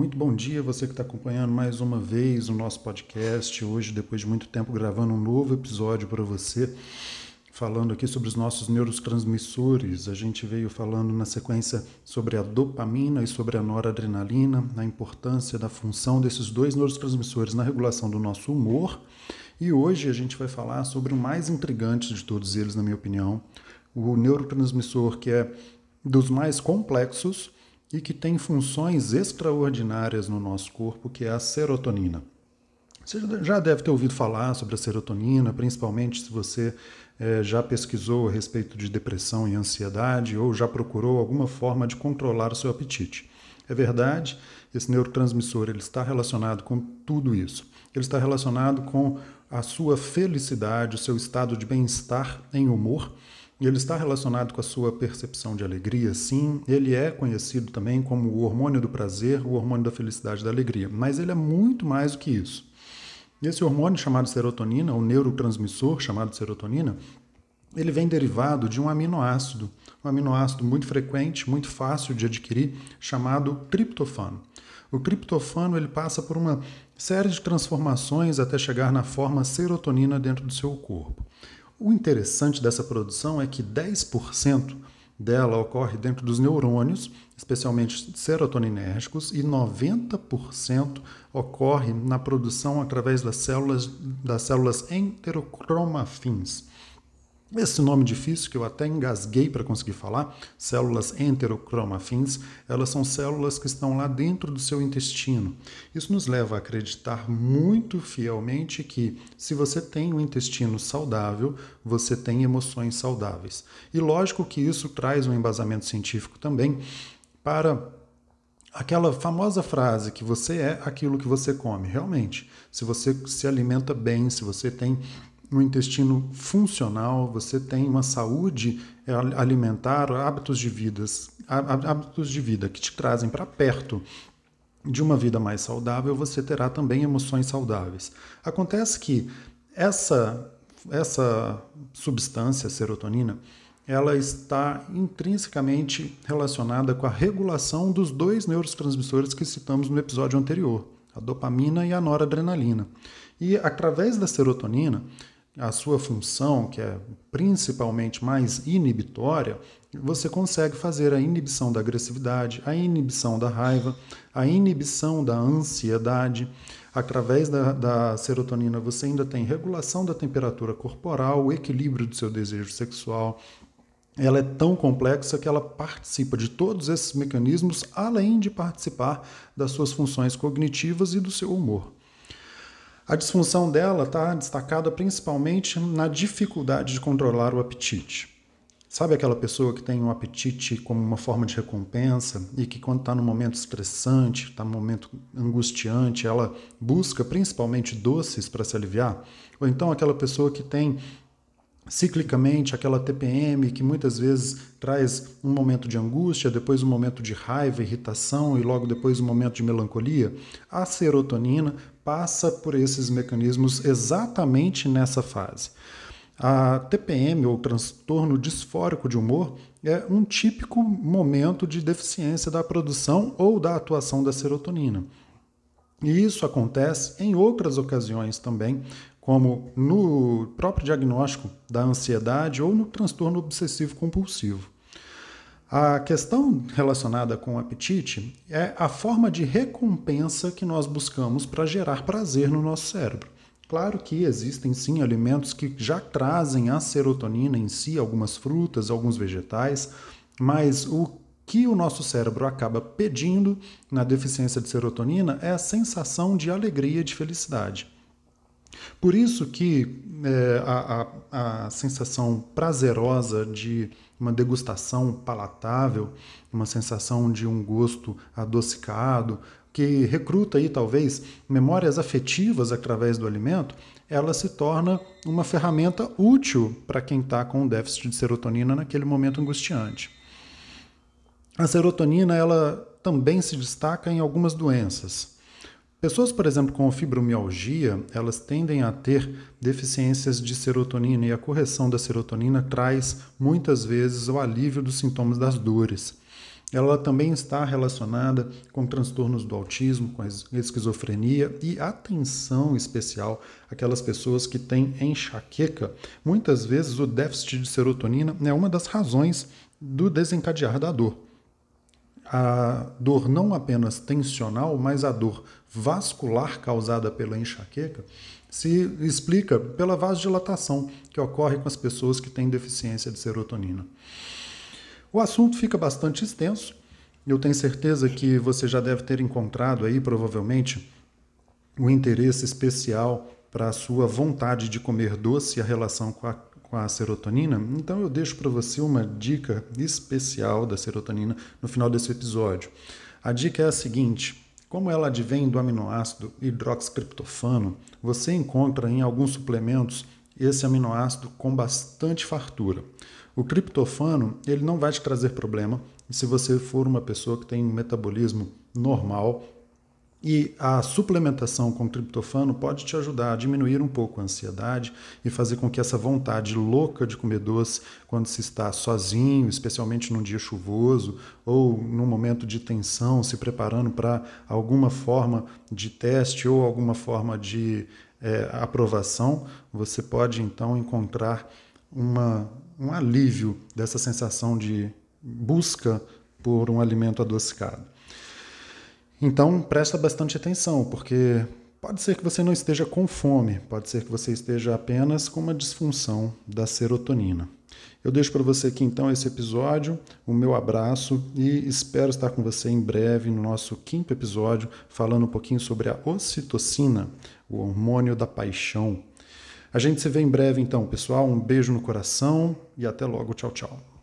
Muito bom dia, você que está acompanhando mais uma vez o nosso podcast. Hoje, depois de muito tempo, gravando um novo episódio para você, falando aqui sobre os nossos neurotransmissores. A gente veio falando na sequência sobre a dopamina e sobre a noradrenalina, a importância da função desses dois neurotransmissores na regulação do nosso humor. E hoje a gente vai falar sobre o mais intrigante de todos eles, na minha opinião, o neurotransmissor que é dos mais complexos e que tem funções extraordinárias no nosso corpo, que é a serotonina. Você já deve ter ouvido falar sobre a serotonina, principalmente se você é, já pesquisou a respeito de depressão e ansiedade ou já procurou alguma forma de controlar o seu apetite. É verdade, esse neurotransmissor ele está relacionado com tudo isso. Ele está relacionado com a sua felicidade, o seu estado de bem-estar em humor ele está relacionado com a sua percepção de alegria, sim. Ele é conhecido também como o hormônio do prazer, o hormônio da felicidade da alegria. Mas ele é muito mais do que isso. Esse hormônio chamado serotonina, o neurotransmissor chamado serotonina, ele vem derivado de um aminoácido, um aminoácido muito frequente, muito fácil de adquirir, chamado triptofano. O triptofano ele passa por uma série de transformações até chegar na forma serotonina dentro do seu corpo. O interessante dessa produção é que 10% dela ocorre dentro dos neurônios, especialmente serotoninérgicos, e 90% ocorre na produção através das células, das células enterocromafins. Esse nome difícil que eu até engasguei para conseguir falar, células enterocromafins, elas são células que estão lá dentro do seu intestino. Isso nos leva a acreditar muito fielmente que se você tem um intestino saudável, você tem emoções saudáveis. E lógico que isso traz um embasamento científico também para aquela famosa frase que você é aquilo que você come. Realmente, se você se alimenta bem, se você tem um intestino funcional, você tem uma saúde é, alimentar, hábitos de vidas, hábitos de vida que te trazem para perto de uma vida mais saudável, você terá também emoções saudáveis. Acontece que essa essa substância, serotonina, ela está intrinsecamente relacionada com a regulação dos dois neurotransmissores que citamos no episódio anterior, a dopamina e a noradrenalina. E através da serotonina, a sua função, que é principalmente mais inibitória, você consegue fazer a inibição da agressividade, a inibição da raiva, a inibição da ansiedade. Através da, da, serotonina, você ainda tem regulação da temperatura corporal, o equilíbrio do seu desejo sexual. Ela é tão complexa que ela participa de todos esses mecanismos, além de participar das suas funções cognitivas e do seu humor. A disfunção dela está destacada principalmente na dificuldade de controlar o apetite. Sabe aquela pessoa que tem um apetite como uma forma de recompensa e que, quando está num momento estressante, está num momento angustiante, ela busca principalmente doces para se aliviar? Ou então aquela pessoa que tem ciclicamente aquela TPM que muitas vezes traz um momento de angústia, depois um momento de raiva, irritação e logo depois um momento de melancolia, a serotonina passa por esses mecanismos exatamente nessa fase. A TPM, ou transtorno disfórico de humor, é um típico momento de deficiência da produção ou da atuação da serotonina. E isso acontece em outras ocasiões também, como no próprio diagnóstico da ansiedade ou no transtorno obsessivo compulsivo. A questão relacionada com o apetite é a forma de recompensa que nós buscamos para gerar prazer no nosso cérebro. Claro que existem sim alimentos que já trazem a serotonina em si, algumas frutas, alguns vegetais, mas o que o nosso cérebro acaba pedindo na deficiência de serotonina é a sensação de alegria e de felicidade. Por isso que é, a, a, a sensação prazerosa de uma degustação palatável, uma sensação de um gosto adocicado, que recruta aí talvez memórias afetivas através do alimento, ela se torna uma ferramenta útil para quem está com déficit de serotonina naquele momento angustiante. A serotonina ela também se destaca em algumas doenças. Pessoas, por exemplo, com fibromialgia, elas tendem a ter deficiências de serotonina e a correção da serotonina traz muitas vezes o alívio dos sintomas das dores. ela também está relacionada com transtornos do autismo, com esquizofrenia e atenção especial aquelas pessoas que têm enxaqueca. Muitas vezes o déficit de serotonina é uma das razões do desencadear da dor. A dor não apenas tensional, mas a dor vascular causada pela enxaqueca se explica pela vasodilatação que ocorre com as pessoas que têm deficiência de serotonina. O assunto fica bastante extenso. Eu tenho certeza que você já deve ter encontrado aí, provavelmente, um interesse especial para a sua vontade de comer doce e a relação com a, com a serotonina. Então eu deixo para você uma dica especial da serotonina no final desse episódio. A dica é a seguinte: como ela advém do aminoácido hidroxitriptofano, você encontra em alguns suplementos esse aminoácido com bastante fartura. O criptofano, ele não vai te trazer problema se você for uma pessoa que tem um metabolismo normal e a suplementação com triptofano pode te ajudar a diminuir um pouco a ansiedade e fazer com que essa vontade louca de comer doce, quando se está sozinho, especialmente num dia chuvoso ou num momento de tensão, se preparando para alguma forma de teste ou alguma forma de é, aprovação, você pode então encontrar uma, um alívio dessa sensação de busca por um alimento adocicado. Então, presta bastante atenção, porque pode ser que você não esteja com fome, pode ser que você esteja apenas com uma disfunção da serotonina. Eu deixo para você aqui então esse episódio, o meu abraço e espero estar com você em breve no nosso quinto episódio, falando um pouquinho sobre a ocitocina, o hormônio da paixão. A gente se vê em breve então, pessoal. Um beijo no coração e até logo. Tchau, tchau.